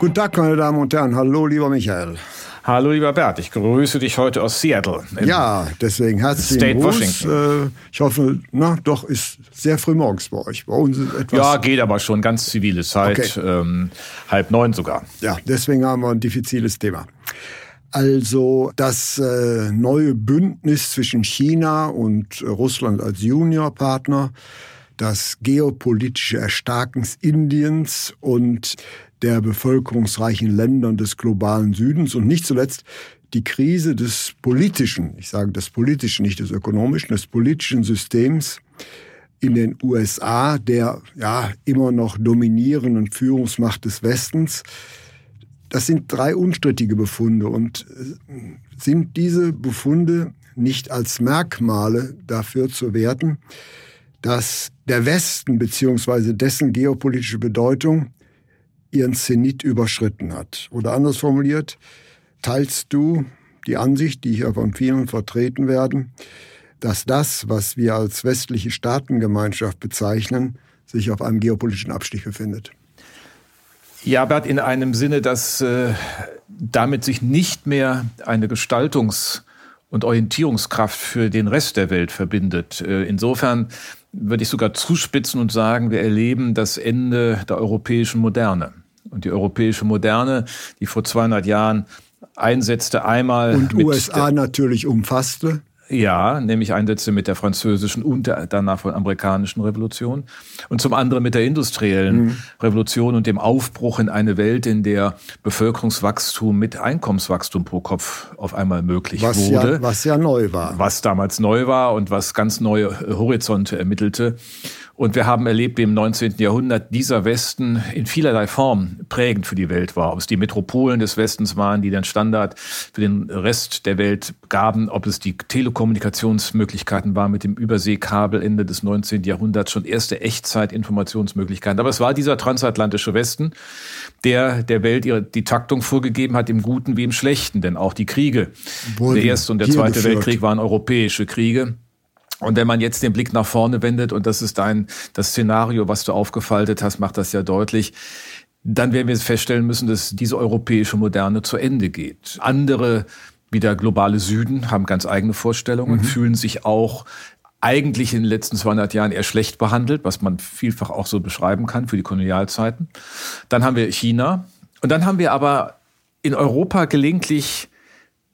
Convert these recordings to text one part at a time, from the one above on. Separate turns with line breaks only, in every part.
Guten Tag, meine Damen und Herren. Hallo, lieber Michael.
Hallo, lieber Bert. Ich grüße dich heute aus Seattle.
Ja, deswegen herzlichen State Gruß. Washington. Äh, ich hoffe, na, doch, ist sehr früh morgens bei euch. Bei uns ist etwas.
Ja, geht aber schon. Ganz zivile Zeit. Okay. Ähm, halb neun sogar.
Ja, deswegen haben wir ein diffiziles Thema. Also das äh, neue Bündnis zwischen China und Russland als Juniorpartner, das geopolitische Erstarken Indiens und der bevölkerungsreichen Ländern des globalen Südens. Und nicht zuletzt die Krise des politischen, ich sage das politischen, nicht des ökonomischen, des politischen Systems in den USA, der ja immer noch dominierenden Führungsmacht des Westens. Das sind drei unstrittige Befunde. Und äh, sind diese Befunde nicht als Merkmale dafür zu werten, dass der Westen beziehungsweise dessen geopolitische Bedeutung ihren Zenit überschritten hat. Oder anders formuliert, teilst du die Ansicht, die hier von vielen vertreten werden, dass das, was wir als westliche Staatengemeinschaft bezeichnen, sich auf einem geopolitischen Abstich befindet?
Ja, Bert, in einem Sinne, dass äh, damit sich nicht mehr eine Gestaltungs- und Orientierungskraft für den Rest der Welt verbindet. Äh, insofern würde ich sogar zuspitzen und sagen, wir erleben das Ende der europäischen Moderne. Und die europäische Moderne, die vor 200 Jahren einsetzte, einmal.
Und USA natürlich umfasste.
Ja, nämlich Einsätze mit der französischen und der danach von amerikanischen Revolution. Und zum anderen mit der industriellen mhm. Revolution und dem Aufbruch in eine Welt, in der Bevölkerungswachstum mit Einkommenswachstum pro Kopf auf einmal möglich
was
wurde.
Ja, was ja neu war.
Was damals neu war und was ganz neue Horizonte ermittelte. Und wir haben erlebt, wie im 19. Jahrhundert dieser Westen in vielerlei Form prägend für die Welt war. Ob es die Metropolen des Westens waren, die den Standard für den Rest der Welt gaben, ob es die Telekommunikationsmöglichkeiten waren mit dem Überseekabel Ende des 19. Jahrhunderts, schon erste Echtzeit-Informationsmöglichkeiten. Aber es war dieser transatlantische Westen, der der Welt ihre, die Taktung vorgegeben hat, im Guten wie im Schlechten. Denn auch die Kriege, Wurden der Erste und der Zweite geführt. Weltkrieg waren europäische Kriege. Und wenn man jetzt den Blick nach vorne wendet, und das ist dein, das Szenario, was du aufgefaltet hast, macht das ja deutlich, dann werden wir feststellen müssen, dass diese europäische Moderne zu Ende geht. Andere, wie der globale Süden, haben ganz eigene Vorstellungen, mhm. fühlen sich auch eigentlich in den letzten 200 Jahren eher schlecht behandelt, was man vielfach auch so beschreiben kann für die Kolonialzeiten. Dann haben wir China. Und dann haben wir aber in Europa gelegentlich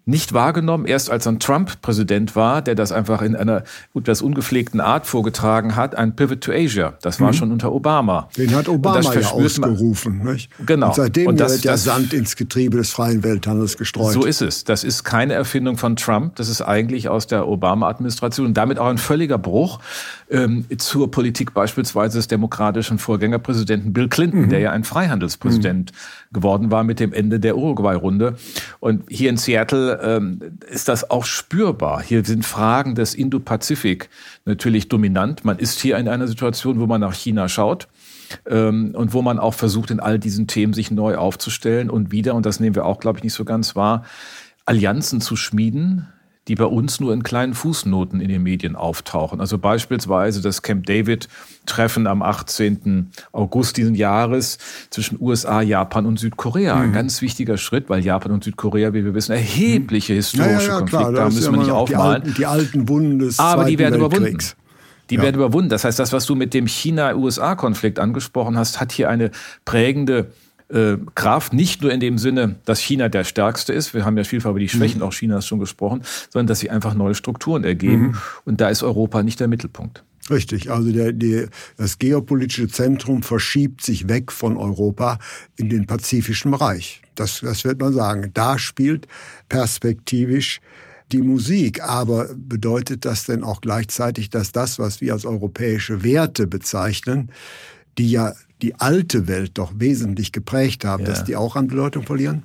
nicht wahrgenommen, erst als dann Trump Präsident war, der das einfach in einer etwas ungepflegten Art vorgetragen hat, ein Pivot to Asia. Das war mhm. schon unter Obama.
Den hat Obama ja ausgerufen. Nicht?
Genau.
Und seitdem und das, wird der das, Sand ins Getriebe des freien Welthandels gestreut.
So ist es. Das ist keine Erfindung von Trump. Das ist eigentlich aus der Obama-Administration und damit auch ein völliger Bruch ähm, zur Politik beispielsweise des demokratischen Vorgängerpräsidenten Bill Clinton, mhm. der ja ein Freihandelspräsident mhm. Geworden war mit dem Ende der Uruguay-Runde. Und hier in Seattle ähm, ist das auch spürbar. Hier sind Fragen des Indo-Pazifik natürlich dominant. Man ist hier in einer Situation, wo man nach China schaut ähm, und wo man auch versucht, in all diesen Themen sich neu aufzustellen und wieder, und das nehmen wir auch, glaube ich, nicht so ganz wahr, Allianzen zu schmieden, die bei uns nur in kleinen Fußnoten in den Medien auftauchen. Also beispielsweise das Camp David-Treffen am 18. August diesen Jahres zwischen USA, Japan und Südkorea. Mhm. Ein ganz wichtiger Schritt, weil Japan und Südkorea, wie wir wissen, erhebliche historische ja, ja, ja, Konflikte klar, haben, müssen wir nicht aufmalen.
Die alten, die alten Wunden des
Aber
Zweiten
die werden
Weltkriegs.
überwunden. Die werden überwunden. Das heißt, das, was du mit dem China-USA-Konflikt angesprochen hast, hat hier eine prägende äh, Kraft, nicht nur in dem Sinne, dass China der Stärkste ist, wir haben ja vielfach über die Schwächen mhm. auch Chinas schon gesprochen, sondern dass sie einfach neue Strukturen ergeben. Mhm. Und da ist Europa nicht der Mittelpunkt.
Richtig, also der, der, das geopolitische Zentrum verschiebt sich weg von Europa in den pazifischen Bereich. Das, das wird man sagen. Da spielt perspektivisch die Musik. Aber bedeutet das denn auch gleichzeitig, dass das, was wir als europäische Werte bezeichnen, die ja die alte Welt doch wesentlich geprägt haben, ja. dass die auch an Bedeutung verlieren?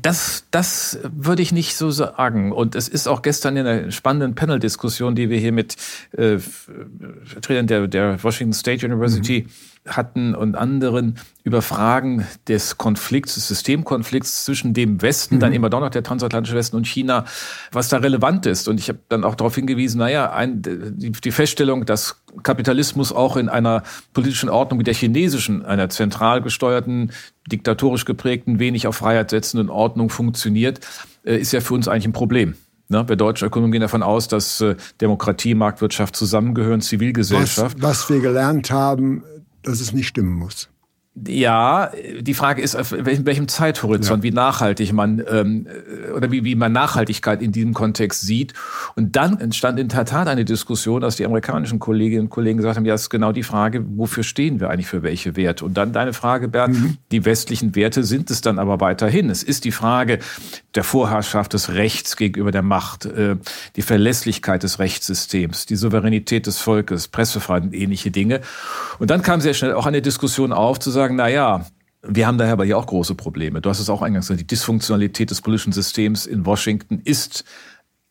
Das, das würde ich nicht so sagen. Und es ist auch gestern in einer spannenden Panel-Diskussion, die wir hier mit äh, Vertretern der, der Washington State University mhm hatten und anderen über Fragen des Konflikts, des Systemkonflikts zwischen dem Westen, mhm. dann immer doch noch der transatlantische Westen und China, was da relevant ist. Und ich habe dann auch darauf hingewiesen, naja, ein, die, die Feststellung, dass Kapitalismus auch in einer politischen Ordnung wie der chinesischen, einer zentral gesteuerten, diktatorisch geprägten, wenig auf Freiheit setzenden Ordnung funktioniert, äh, ist ja für uns eigentlich ein Problem. Ne? Wir deutsche Ökonomen gehen davon aus, dass äh, Demokratie, Marktwirtschaft zusammengehören, Zivilgesellschaft.
Was, was wir gelernt haben, dass es nicht stimmen muss.
Ja, die Frage ist, auf welchem Zeithorizont, ja. wie nachhaltig man ähm, oder wie, wie man Nachhaltigkeit in diesem Kontext sieht. Und dann entstand in der Tat eine Diskussion, dass die amerikanischen Kolleginnen und Kollegen gesagt haben, ja, das ist genau die Frage, wofür stehen wir eigentlich für welche Werte? Und dann deine Frage, Bernd, mhm. die westlichen Werte sind es dann aber weiterhin. Es ist die Frage der Vorherrschaft des Rechts gegenüber der Macht, äh, die Verlässlichkeit des Rechtssystems, die Souveränität des Volkes, Pressefreiheit und ähnliche Dinge. Und dann kam sehr schnell auch eine Diskussion auf, zu sagen, sagen, na ja, wir haben daher aber hier auch große Probleme. Du hast es auch eingangs gesagt, die Dysfunktionalität des politischen Systems in Washington ist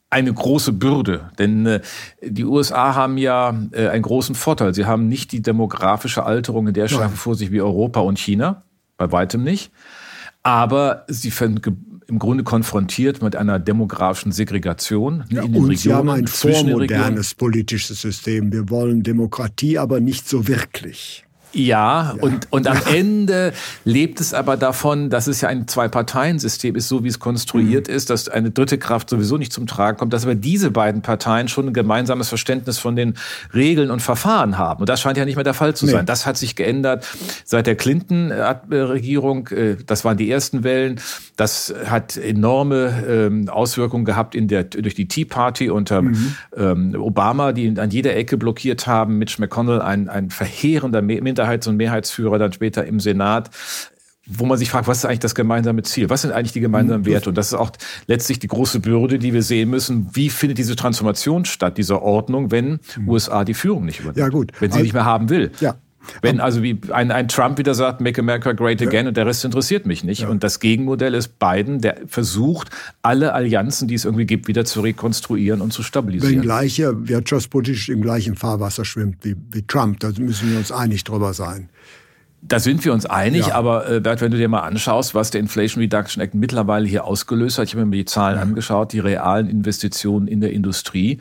eine große Bürde, denn äh, die USA haben ja äh, einen großen Vorteil. Sie haben nicht die demografische Alterung in der Schärfe vor sich wie Europa und China, bei weitem nicht. Aber sie im Grunde konfrontiert mit einer demografischen Segregation
ja, in den und Regionen. Sie haben ein vormodernes politisches System. Wir wollen Demokratie, aber nicht so wirklich.
Ja, ja, Und, und am Ende lebt es aber davon, dass es ja ein Zwei-Parteien-System ist, so wie es konstruiert mhm. ist, dass eine dritte Kraft sowieso nicht zum Tragen kommt, dass aber diese beiden Parteien schon ein gemeinsames Verständnis von den Regeln und Verfahren haben. Und das scheint ja nicht mehr der Fall zu sein. Nee. Das hat sich geändert seit der Clinton-Regierung. Äh, das waren die ersten Wellen. Das hat enorme ähm, Auswirkungen gehabt in der, durch die Tea Party unter mhm. Ähm, Obama, die an jeder Ecke blockiert haben. Mitch McConnell, ein, ein verheerender Minderheit Minderheits- und Mehrheitsführer dann später im Senat wo man sich fragt, was ist eigentlich das gemeinsame Ziel? Was sind eigentlich die gemeinsamen mhm. Werte? Und das ist auch letztlich die große Bürde, die wir sehen müssen. Wie findet diese Transformation statt, dieser Ordnung, wenn mhm. USA die Führung nicht übernimmt?
Ja, gut.
Wenn sie
also,
nicht mehr haben will. Ja. Wenn also wie ein, ein Trump wieder sagt, Make America Great Again ja. und der Rest interessiert mich nicht. Ja. Und das Gegenmodell ist Biden, der versucht, alle Allianzen, die es irgendwie gibt, wieder zu rekonstruieren und zu stabilisieren.
Wenn gleiche wirtschaftspolitisch im gleichen Fahrwasser schwimmt wie, wie Trump, da müssen wir uns einig drüber sein.
Da sind wir uns einig, ja. aber äh, Bert, wenn du dir mal anschaust, was der Inflation Reduction Act mittlerweile hier ausgelöst hat, ich habe mir die Zahlen ja. angeschaut, die realen Investitionen in der Industrie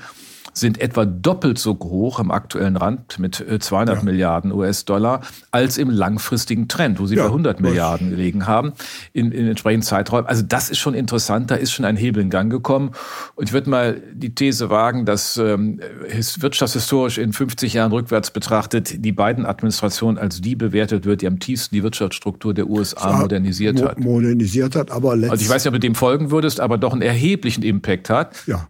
sind etwa doppelt so hoch im aktuellen Rand mit 200 äh, ja. Milliarden US-Dollar als im langfristigen Trend, wo sie ja, bei 100 Milliarden gelegen haben in, in entsprechenden Zeiträumen. Also das ist schon interessant, da ist schon ein Hebel in Gang gekommen. Und ich würde mal die These wagen, dass ähm, wirtschaftshistorisch in 50 Jahren rückwärts betrachtet die beiden Administrationen als die bewertet wird, die am tiefsten die Wirtschaftsstruktur der USA modernisiert mo hat.
Modernisiert hat, aber
letztlich. Also ich weiß nicht, ob du dem folgen würdest, aber doch einen erheblichen Impact hat.
Ja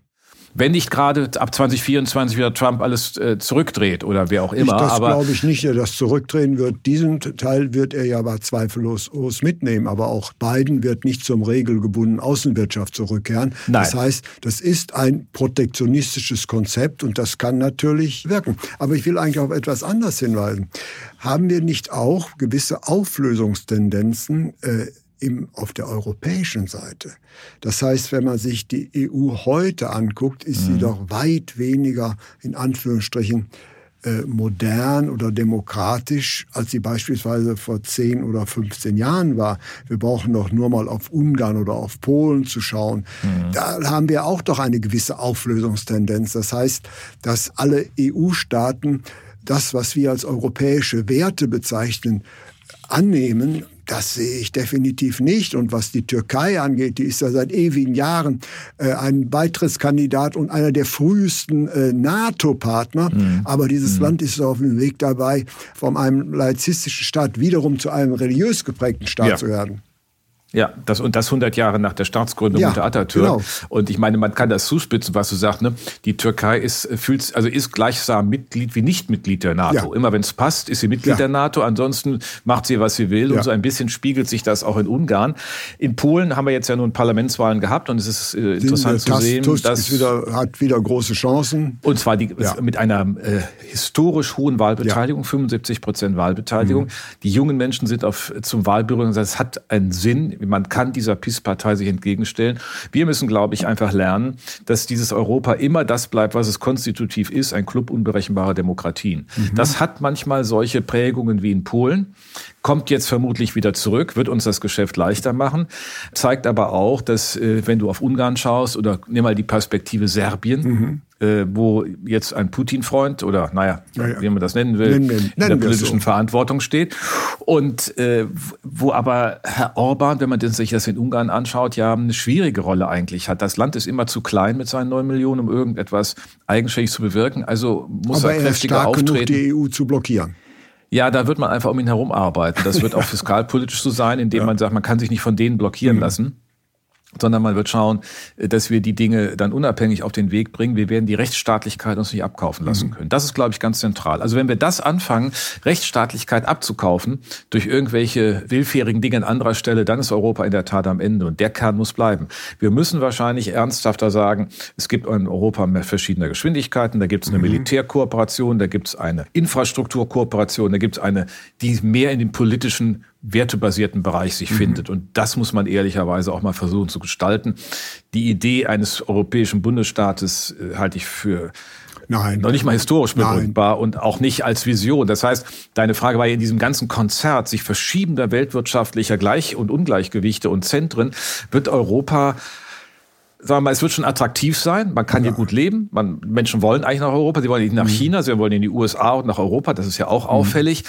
wenn nicht gerade ab 2024 wieder Trump alles äh, zurückdreht oder wer auch immer.
Ich, das glaube ich nicht, er das zurückdrehen wird. Diesen Teil wird er ja aber zweifellos mitnehmen. Aber auch Biden wird nicht zum regelgebundenen Außenwirtschaft zurückkehren. Nein. Das heißt, das ist ein protektionistisches Konzept und das kann natürlich wirken. Aber ich will eigentlich auf etwas anderes hinweisen. Haben wir nicht auch gewisse Auflösungstendenzen äh, im, auf der europäischen Seite. Das heißt, wenn man sich die EU heute anguckt, ist mhm. sie doch weit weniger in Anführungsstrichen äh, modern oder demokratisch, als sie beispielsweise vor 10 oder 15 Jahren war. Wir brauchen doch nur mal auf Ungarn oder auf Polen zu schauen. Mhm. Da haben wir auch doch eine gewisse Auflösungstendenz. Das heißt, dass alle EU-Staaten das, was wir als europäische Werte bezeichnen, annehmen das sehe ich definitiv nicht. Und was die Türkei angeht, die ist ja seit ewigen Jahren äh, ein Beitrittskandidat und einer der frühesten äh, NATO-Partner. Mhm. Aber dieses mhm. Land ist auf dem Weg dabei, von einem laizistischen Staat wiederum zu einem religiös geprägten Staat ja. zu werden.
Ja, das, und das 100 Jahre nach der Staatsgründung ja, unter Atatürk. Genau. Und ich meine, man kann das zuspitzen, was du sagst, ne? Die Türkei ist, fühlt, also ist gleichsam Mitglied wie Nicht-Mitglied der NATO. Ja. Immer wenn es passt, ist sie Mitglied ja. der NATO. Ansonsten macht sie, was sie will. Und so ein bisschen spiegelt sich das auch in Ungarn. In Polen haben wir jetzt ja nun Parlamentswahlen gehabt und es ist äh, interessant zu sehen,
Tusk dass wieder, hat wieder große Chancen.
Und zwar die, mit einer äh, historisch hohen Wahlbeteiligung, 75 Prozent Wahlbeteiligung. Mhm. Die jungen Menschen sind auf, zum Wahlbüro und sagen, es hat einen Sinn man kann dieser PIS-Partei sich entgegenstellen. Wir müssen, glaube ich, einfach lernen, dass dieses Europa immer das bleibt, was es konstitutiv ist, ein Club unberechenbarer Demokratien. Mhm. Das hat manchmal solche Prägungen wie in Polen kommt jetzt vermutlich wieder zurück, wird uns das Geschäft leichter machen, zeigt aber auch, dass äh, wenn du auf Ungarn schaust oder nimm mal die Perspektive Serbien, mhm. Äh, wo jetzt ein Putin-Freund oder naja, ja, ja. wie man das nennen will, nennen, nennen, in der politischen so. Verantwortung steht und äh, wo aber Herr Orban, wenn man sich das in Ungarn anschaut, ja eine schwierige Rolle eigentlich hat. Das Land ist immer zu klein mit seinen neun Millionen, um irgendetwas eigenständig zu bewirken. Also muss aber er kräftiger er ist stark auftreten.
Genug, die EU zu blockieren.
Ja, da wird man einfach um ihn herum arbeiten. Das wird auch fiskalpolitisch so sein, indem ja. man sagt, man kann sich nicht von denen blockieren mhm. lassen sondern man wird schauen, dass wir die Dinge dann unabhängig auf den Weg bringen. Wir werden die Rechtsstaatlichkeit uns nicht abkaufen lassen mhm. können. Das ist, glaube ich, ganz zentral. Also wenn wir das anfangen, Rechtsstaatlichkeit abzukaufen durch irgendwelche willfährigen Dinge an anderer Stelle, dann ist Europa in der Tat am Ende und der Kern muss bleiben. Wir müssen wahrscheinlich ernsthafter sagen, es gibt in Europa mehr verschiedene Geschwindigkeiten, da gibt es eine mhm. Militärkooperation, da gibt es eine Infrastrukturkooperation, da gibt es eine, die mehr in den politischen wertebasierten Bereich sich mhm. findet. Und das muss man ehrlicherweise auch mal versuchen zu gestalten. Die Idee eines europäischen Bundesstaates äh, halte ich für Nein. Noch nicht mal historisch begründbar und auch nicht als Vision. Das heißt, deine Frage war ja in diesem ganzen Konzert sich verschiebender weltwirtschaftlicher Gleich- und Ungleichgewichte und Zentren, wird Europa sagen wir mal, es wird schon attraktiv sein. Man kann ja. hier gut leben. Man, Menschen wollen eigentlich nach Europa. Sie wollen nicht nach mhm. China, sie wollen in die USA und nach Europa. Das ist ja auch mhm. auffällig.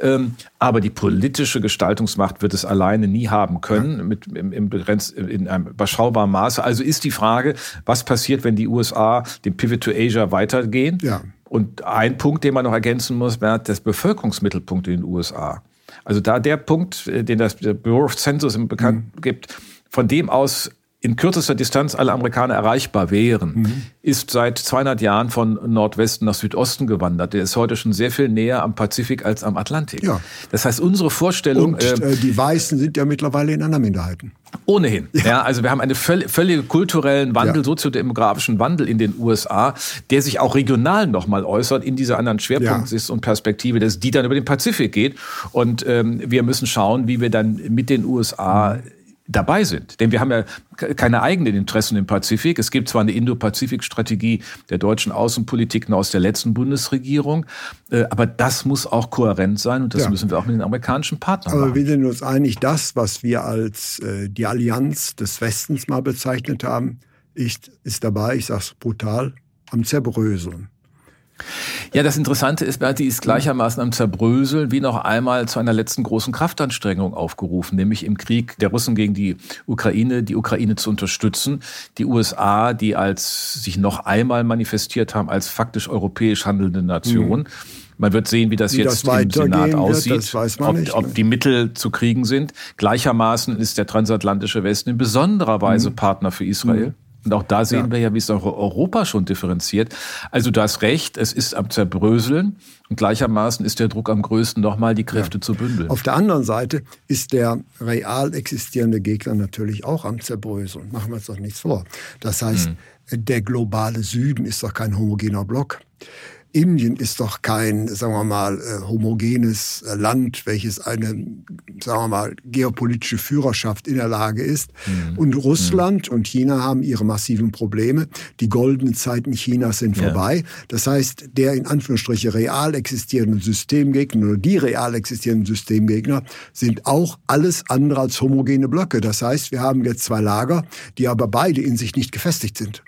Ähm, aber die politische Gestaltungsmacht wird es alleine nie haben können, ja. mit, im, im begrenzt, in einem überschaubaren Maße. Also ist die Frage, was passiert, wenn die USA den Pivot to Asia weitergehen? Ja. Und ein Punkt, den man noch ergänzen muss, wäre das Bevölkerungsmittelpunkt in den USA. Also da der Punkt, äh, den das Bureau of Census bekannt mhm. gibt, von dem aus in kürzester Distanz alle Amerikaner erreichbar wären, mhm. ist seit 200 Jahren von Nordwesten nach Südosten gewandert. Der ist heute schon sehr viel näher am Pazifik als am Atlantik. Ja. Das heißt, unsere Vorstellung...
Und äh, die Weißen sind ja mittlerweile in anderen Minderheiten.
Ohnehin. Ja. ja. also wir haben einen völlig kulturellen Wandel, ja. soziodemografischen Wandel in den USA, der sich auch regional nochmal äußert in dieser anderen Schwerpunkt ja. und Perspektive, dass die dann über den Pazifik geht. Und ähm, wir müssen schauen, wie wir dann mit den USA mhm dabei sind. Denn wir haben ja keine eigenen Interessen im Pazifik. Es gibt zwar eine Indo-Pazifik-Strategie der deutschen Außenpolitik aus der letzten Bundesregierung, äh, aber das muss auch kohärent sein und das ja. müssen wir auch mit den amerikanischen Partnern
aber
machen.
wir sind uns einig, das, was wir als äh, die Allianz des Westens mal bezeichnet haben, ist, ist dabei, ich sage es brutal, am Zerbröseln.
Ja, das Interessante ist, Berti ist gleichermaßen am Zerbröseln wie noch einmal zu einer letzten großen Kraftanstrengung aufgerufen, nämlich im Krieg der Russen gegen die Ukraine, die Ukraine zu unterstützen. Die USA, die als sich noch einmal manifestiert haben als faktisch europäisch handelnde Nation. Mhm. Man wird sehen, wie das wie jetzt das im Senat aussieht, ob, nicht, ob, die Mittel zu kriegen sind. Gleichermaßen ist der transatlantische Westen in besonderer Weise mhm. Partner für Israel. Mhm. Und auch da sehen ja. wir ja, wie es auch Europa schon differenziert. Also du hast recht, es ist am Zerbröseln und gleichermaßen ist der Druck am größten, nochmal die Kräfte ja. zu bündeln.
Auf der anderen Seite ist der real existierende Gegner natürlich auch am Zerbröseln. Machen wir uns doch nichts vor. Das heißt, hm. der globale Süden ist doch kein homogener Block. Indien ist doch kein, sagen wir mal, äh, homogenes äh, Land, welches eine, sagen wir mal, geopolitische Führerschaft in der Lage ist. Mhm. Und Russland mhm. und China haben ihre massiven Probleme. Die goldenen Zeiten Chinas sind ja. vorbei. Das heißt, der in Anführungsstriche real existierenden Systemgegner oder die real existierenden Systemgegner sind auch alles andere als homogene Blöcke. Das heißt, wir haben jetzt zwei Lager, die aber beide in sich nicht gefestigt sind.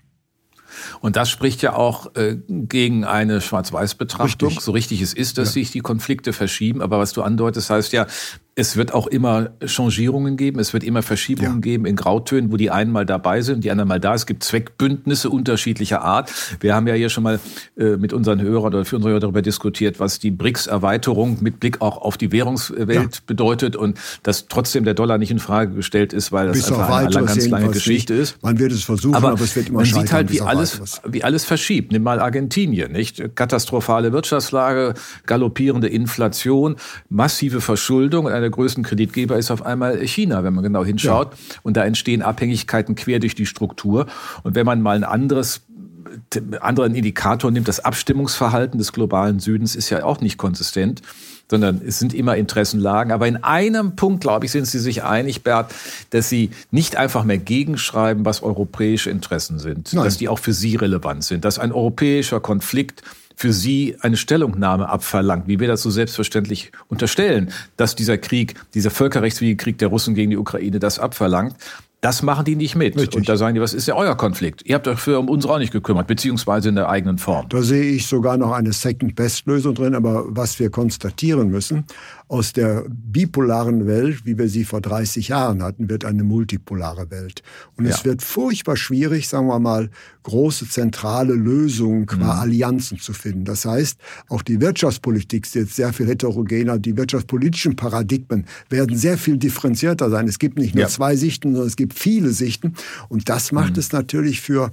Und das spricht ja auch äh, gegen eine Schwarz-Weiß-Betrachtung. So richtig es ist, dass ja. sich die Konflikte verschieben. Aber was du andeutest, heißt ja, es wird auch immer Changierungen geben, es wird immer Verschiebungen ja. geben in Grautönen, wo die einen mal dabei sind, die anderen mal da. Es gibt Zweckbündnisse unterschiedlicher Art. Wir haben ja hier schon mal äh, mit unseren Hörern oder für unsere Hörer darüber diskutiert, was die BRICS-Erweiterung mit Blick auch auf die Währungswelt ja. bedeutet und dass trotzdem der Dollar nicht in Frage gestellt ist, weil das Bis einfach eine lang, ganz lange Geschichte nicht. ist.
Man wird es versuchen, aber, aber es wird immer
Man sieht halt, wie alles, wie alles verschiebt. Nimm mal Argentinien, nicht? Katastrophale Wirtschaftslage, galoppierende Inflation, massive Verschuldung eine der größten Kreditgeber ist auf einmal China, wenn man genau hinschaut. Ja. Und da entstehen Abhängigkeiten quer durch die Struktur. Und wenn man mal ein anderes anderen Indikator nimmt, das Abstimmungsverhalten des globalen Südens ist ja auch nicht konsistent, sondern es sind immer Interessenlagen. Aber in einem Punkt, glaube ich, sind Sie sich einig, Bert, dass Sie nicht einfach mehr gegenschreiben, was europäische Interessen sind, Nein. dass die auch für Sie relevant sind, dass ein europäischer Konflikt für sie eine Stellungnahme abverlangt, wie wir das so selbstverständlich unterstellen, dass dieser Krieg, dieser völkerrechtswidrige Krieg der Russen gegen die Ukraine das abverlangt. Das machen die nicht mit. Richtig. Und da sagen die, was ist ja euer Konflikt? Ihr habt euch für um uns auch nicht gekümmert, beziehungsweise in der eigenen Form.
Da sehe ich sogar noch eine Second-Best-Lösung drin. Aber was wir konstatieren müssen, aus der bipolaren Welt, wie wir sie vor 30 Jahren hatten, wird eine multipolare Welt. Und ja. es wird furchtbar schwierig, sagen wir mal, große zentrale Lösungen qua mhm. Allianzen zu finden. Das heißt, auch die Wirtschaftspolitik ist jetzt sehr viel heterogener. Die wirtschaftspolitischen Paradigmen werden sehr viel differenzierter sein. Es gibt nicht nur ja. zwei Sichten, sondern es gibt viele Sichten. Und das macht mhm. es natürlich für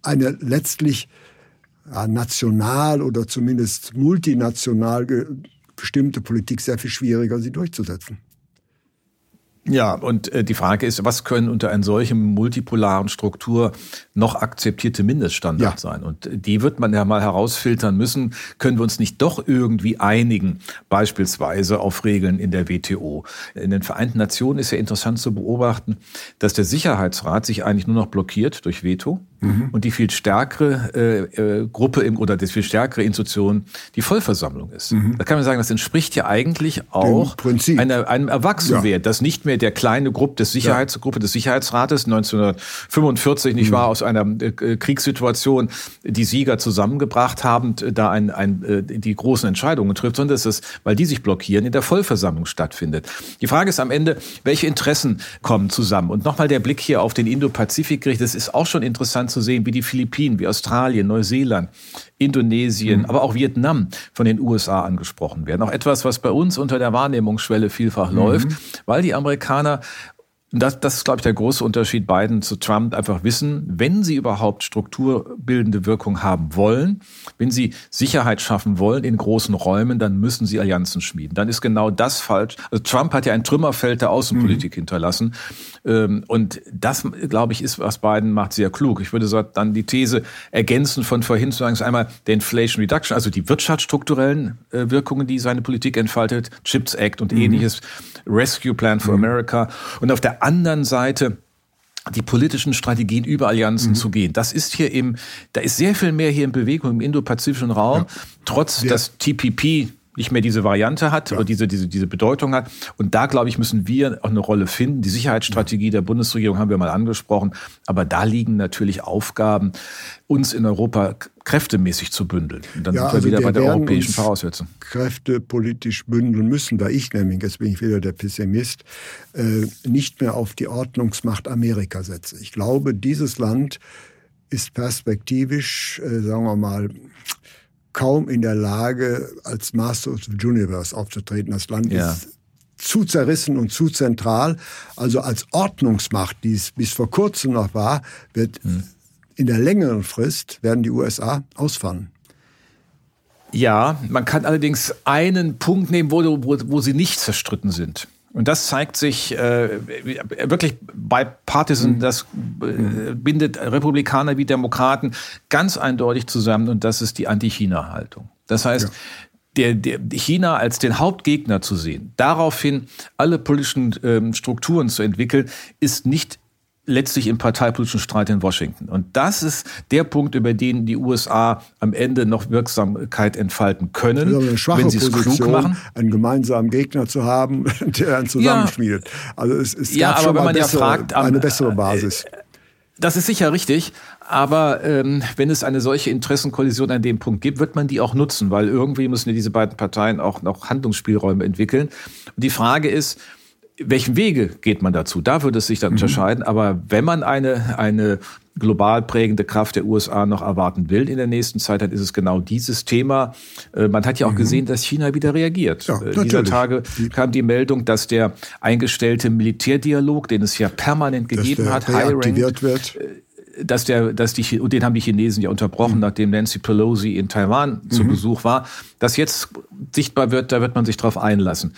eine letztlich ja, national oder zumindest multinational bestimmte Politik sehr viel schwieriger, sie durchzusetzen.
Ja, und äh, die Frage ist, was können unter einer solchen multipolaren Struktur noch akzeptierte Mindeststandards ja. sein? Und die wird man ja mal herausfiltern müssen. Können wir uns nicht doch irgendwie einigen, beispielsweise auf Regeln in der WTO? In den Vereinten Nationen ist ja interessant zu beobachten, dass der Sicherheitsrat sich eigentlich nur noch blockiert durch Veto mhm. und die viel stärkere äh, äh, Gruppe im, oder die viel stärkere Institution die Vollversammlung ist. Mhm. Da kann man sagen, das entspricht ja eigentlich auch einer, einem Erwachsenwert, ja. dass nicht mehr der kleine Gruppe des Sicherheitsgruppe des Sicherheitsrates 1945 nicht mhm. wahr aus einer äh, Kriegssituation die Sieger zusammengebracht haben, da ein, ein, äh, die großen Entscheidungen trifft, sondern dass es, weil die sich blockieren, in der Vollversammlung stattfindet. Die Frage ist am Ende, welche Interessen kommen zusammen? Und nochmal der Blick hier auf den Indo-Pazifik gerichtet, das ist auch schon interessant zu sehen, wie die Philippinen, wie Australien, Neuseeland, Indonesien, mhm. aber auch Vietnam von den USA angesprochen werden. Auch etwas, was bei uns unter der Wahrnehmungsschwelle vielfach mhm. läuft, weil die Amerikaner das, das ist, glaube ich, der große Unterschied Biden zu Trump. Einfach wissen, wenn sie überhaupt strukturbildende Wirkung haben wollen, wenn sie Sicherheit schaffen wollen in großen Räumen, dann müssen sie Allianzen schmieden. Dann ist genau das falsch. Also Trump hat ja ein Trümmerfeld der Außenpolitik mhm. hinterlassen. Ähm, und das, glaube ich, ist, was Biden macht, sehr klug. Ich würde dann die These ergänzen von vorhin zu sagen, ist einmal der Inflation Reduction, also die wirtschaftsstrukturellen äh, Wirkungen, die seine Politik entfaltet, Chips Act und mhm. ähnliches, Rescue Plan for mhm. America. Und auf der anderen Seite die politischen Strategien über Allianzen mhm. zu gehen. Das ist hier im, da ist sehr viel mehr hier in Bewegung im indopazifischen Raum, ja. trotz ja. dass TPP nicht mehr diese Variante hat ja. oder diese, diese, diese Bedeutung hat. Und da, glaube ich, müssen wir auch eine Rolle finden. Die Sicherheitsstrategie der Bundesregierung haben wir mal angesprochen. Aber da liegen natürlich Aufgaben, uns in Europa kräftemäßig zu bündeln. Und dann ja, sind wir also wieder bei der europäischen Voraussetzung.
Kräfte politisch bündeln müssen, da ich nämlich, jetzt bin ich wieder der Pessimist, äh, nicht mehr auf die Ordnungsmacht Amerika setze. Ich glaube, dieses Land ist perspektivisch, äh, sagen wir mal, kaum in der Lage, als Master of the Universe aufzutreten. Das Land ja. ist zu zerrissen und zu zentral. Also als Ordnungsmacht, die es bis vor kurzem noch war, wird hm. In der längeren Frist werden die USA ausfallen.
Ja, man kann allerdings einen Punkt nehmen, wo, wo, wo sie nicht zerstritten sind. Und das zeigt sich äh, wirklich bei Partisan, mhm. das äh, bindet Republikaner wie Demokraten ganz eindeutig zusammen und das ist die Anti-China-Haltung. Das heißt, ja. Der, der China als den Hauptgegner zu sehen, daraufhin alle politischen ähm, Strukturen zu entwickeln, ist nicht letztlich im parteipolitischen Streit in Washington. Und das ist der Punkt, über den die USA am Ende noch Wirksamkeit entfalten können, wenn sie es klug machen.
Einen gemeinsamen Gegner zu haben, der dann zusammenschmiedet. Ja. Also es, es
ja, aber wenn man bessere, ja fragt,
eine bessere Basis.
Das ist sicher richtig, aber ähm, wenn es eine solche Interessenkollision an dem Punkt gibt, wird man die auch nutzen, weil irgendwie müssen ja diese beiden Parteien auch noch Handlungsspielräume entwickeln. Und die Frage ist, welchen Wege geht man dazu? Da würde es sich dann mhm. unterscheiden. Aber wenn man eine, eine global prägende Kraft der USA noch erwarten will in der nächsten Zeit, dann ist es genau dieses Thema. Äh, man hat ja auch mhm. gesehen, dass China wieder reagiert. Ja, äh, Dieser Tage kam die Meldung, dass der eingestellte Militärdialog, den es ja permanent gegeben hat,
reaktiviert wird
äh, dass der, dass die, und den haben die Chinesen ja unterbrochen, mhm. nachdem Nancy Pelosi in Taiwan mhm. zu Besuch war, dass jetzt sichtbar wird, da wird man sich drauf einlassen.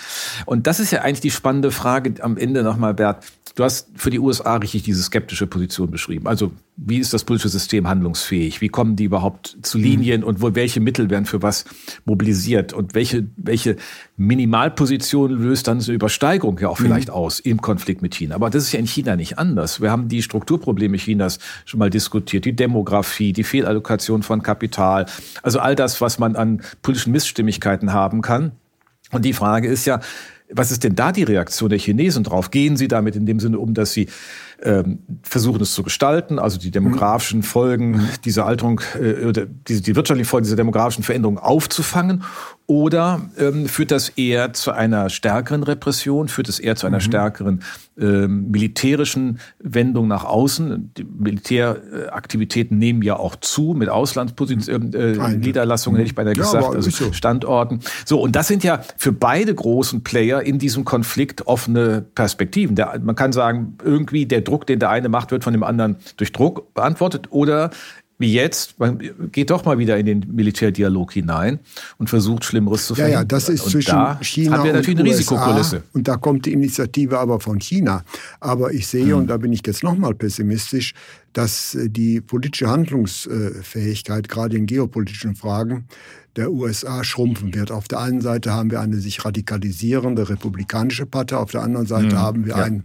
Und das ist ja eigentlich die spannende Frage am Ende nochmal, Bert. Du hast für die USA richtig diese skeptische Position beschrieben. Also wie ist das politische System handlungsfähig? Wie kommen die überhaupt zu Linien und wo, welche Mittel werden für was mobilisiert? Und welche, welche Minimalposition löst dann so eine Übersteigerung ja auch vielleicht mhm. aus im Konflikt mit China? Aber das ist ja in China nicht anders. Wir haben die Strukturprobleme Chinas schon mal diskutiert, die Demografie, die Fehlallokation von Kapital, also all das, was man an politischen Missstimmigkeiten haben kann. Und die Frage ist ja, was ist denn da die Reaktion der Chinesen drauf? Gehen sie damit in dem Sinne um, dass sie ähm, versuchen es zu gestalten, also die demografischen Folgen dieser Alterung, äh, oder die, die wirtschaftlichen Folgen dieser demografischen Veränderung aufzufangen? Oder ähm, führt das eher zu einer stärkeren Repression, führt es eher zu einer mhm. stärkeren ähm, militärischen Wendung nach außen? Die Militäraktivitäten nehmen ja auch zu mit Auslandspositionen, äh, Niederlassungen, hätte ich beinahe ja, gesagt, also so. Standorten. So, und das sind ja für beide großen Player in diesem Konflikt offene Perspektiven. Der, man kann sagen, irgendwie der Druck, den der eine macht, wird von dem anderen durch Druck beantwortet oder wie jetzt, man geht doch mal wieder in den Militärdialog hinein und versucht Schlimmeres zu verhindern.
Ja, ja, das ist und zwischen da China haben wir natürlich und eine USA, Risikokulisse. Und da kommt die Initiative aber von China. Aber ich sehe, hm. und da bin ich jetzt nochmal pessimistisch, dass äh, die politische Handlungsfähigkeit, gerade in geopolitischen Fragen, der USA schrumpfen wird. Auf der einen Seite haben wir eine sich radikalisierende republikanische Partei, auf der anderen Seite mhm, haben wir ja. einen,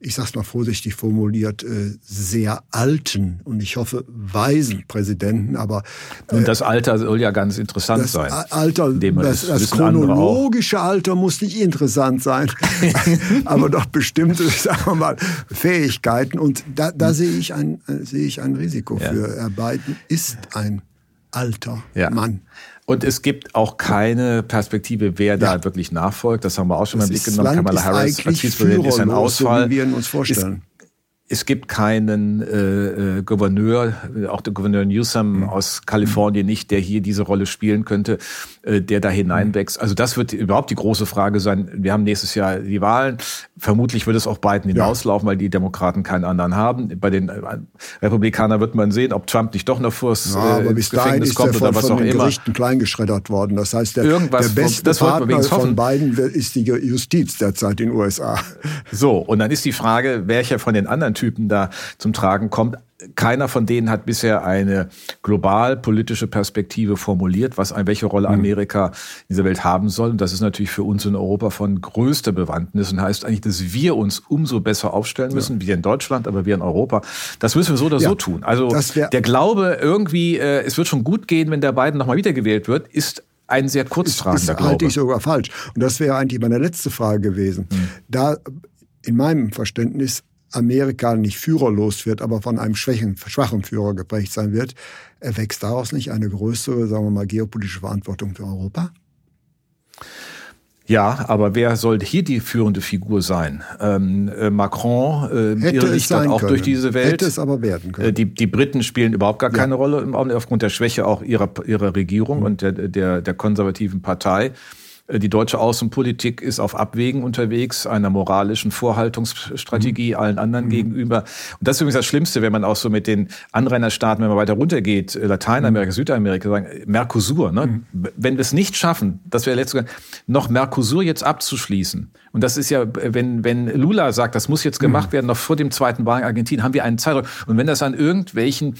ich sag's mal vorsichtig formuliert, äh, sehr alten und ich hoffe weisen Präsidenten. Aber
äh, und das Alter soll ja ganz interessant
das
sein.
Alter, das, das chronologische Alter muss nicht interessant sein, aber doch bestimmte, sagen wir mal, Fähigkeiten. Und da, da sehe ich ein, äh, sehe ich ein Risiko ja. für. Er Biden ist ein alter ja. Mann.
Und es gibt auch keine Perspektive, wer ja. da wirklich nachfolgt. Das haben wir auch schon das mal im Blick genommen. Kamala Harris
als Vizepräsident ist ein Ausfall. So wie wir ihn uns vorstellen.
Es gibt keinen äh, äh, Gouverneur, auch der Gouverneur Newsom mhm. aus Kalifornien nicht, der hier diese Rolle spielen könnte, äh, der da hineinwächst. Also das wird überhaupt die große Frage sein. Wir haben nächstes Jahr die Wahlen. Vermutlich wird es auch Biden hinauslaufen, ja. weil die Demokraten keinen anderen haben. Bei den äh, Republikanern wird man sehen, ob Trump nicht doch noch vors ja,
aber äh, bis Gefängnis kommt oder was auch immer. Gerichten kleingeschreddert worden. Das heißt, der, Irgendwas der beste das Partner von Biden ist die Justiz derzeit in den USA.
So, und dann ist die Frage, welcher von den anderen Typen da zum Tragen kommt. Keiner von denen hat bisher eine global politische Perspektive formuliert, was welche Rolle hm. Amerika in dieser Welt haben soll. Und das ist natürlich für uns in Europa von größter Bewandtnis und heißt eigentlich, dass wir uns umso besser aufstellen müssen, ja. wir in Deutschland, aber wir in Europa. Das müssen wir so oder ja, so tun. Also der Glaube irgendwie, äh, es wird schon gut gehen, wenn der Biden nochmal wiedergewählt wird, ist ein sehr kurztragender Glaube. Das
halte ich sogar falsch. Und das wäre eigentlich meine letzte Frage gewesen. Hm. Da in meinem Verständnis Amerika nicht führerlos wird, aber von einem schwachen, schwachen Führer geprägt sein wird, erwächst daraus nicht eine größere, sagen wir mal, geopolitische Verantwortung für Europa?
Ja, aber wer soll hier die führende Figur sein? Ähm, äh, Macron äh, irrlichtert auch können. durch diese Welt.
Hätte es aber werden können. Äh,
die, die Briten spielen überhaupt gar keine ja. Rolle aufgrund der Schwäche auch ihrer, ihrer Regierung mhm. und der, der, der konservativen Partei. Äh, die deutsche Außenpolitik ist auf Abwägen unterwegs, einer moralischen Vorhaltungsstrategie mhm. allen anderen mhm. gegenüber. Und das ist übrigens das Schlimmste, wenn man auch so mit den Anrainerstaaten, wenn man weiter runtergeht, äh, Lateinamerika, mhm. Südamerika, sagen, Mercosur, ne? Mhm. wenn wir es nicht schaffen, das wäre letztes noch Mercosur jetzt abzuschließen. Und das ist ja, wenn, wenn Lula sagt, das muss jetzt gemacht mhm. werden, noch vor dem zweiten Wahl in Argentinien, haben wir einen Zeitraum. Und wenn das an irgendwelchen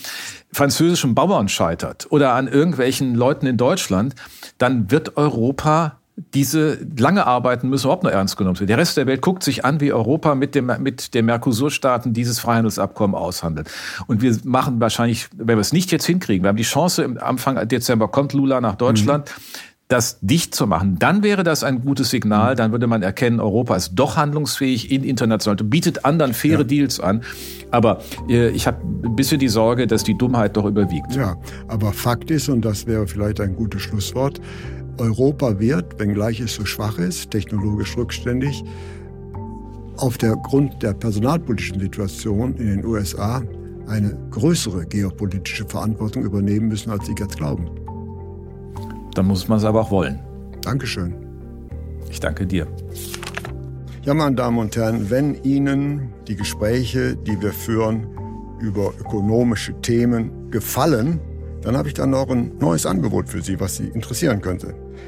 französischen Bauern scheitert oder an irgendwelchen Leuten in Deutschland, dann wird Europa diese lange arbeiten müssen überhaupt noch ernst genommen werden. Der Rest der Welt guckt sich an, wie Europa mit dem mit den Mercosur-Staaten dieses Freihandelsabkommen aushandelt. Und wir machen wahrscheinlich, wenn wir es nicht jetzt hinkriegen, wir haben die Chance, im Anfang Dezember kommt Lula nach Deutschland. Mhm das dicht zu machen, dann wäre das ein gutes Signal. Dann würde man erkennen, Europa ist doch handlungsfähig in international, bietet anderen faire ja. Deals an. Aber äh, ich habe ein bisschen die Sorge, dass die Dummheit doch überwiegt.
Ja, aber Fakt ist, und das wäre vielleicht ein gutes Schlusswort, Europa wird, wenngleich es so schwach ist, technologisch rückständig, auf der Grund der personalpolitischen Situation in den USA eine größere geopolitische Verantwortung übernehmen müssen, als Sie jetzt glauben.
Dann muss man es aber auch wollen.
Dankeschön.
Ich danke dir.
Ja, meine Damen und Herren, wenn Ihnen die Gespräche, die wir führen über ökonomische Themen, gefallen, dann habe ich dann noch ein neues Angebot für Sie, was Sie interessieren könnte.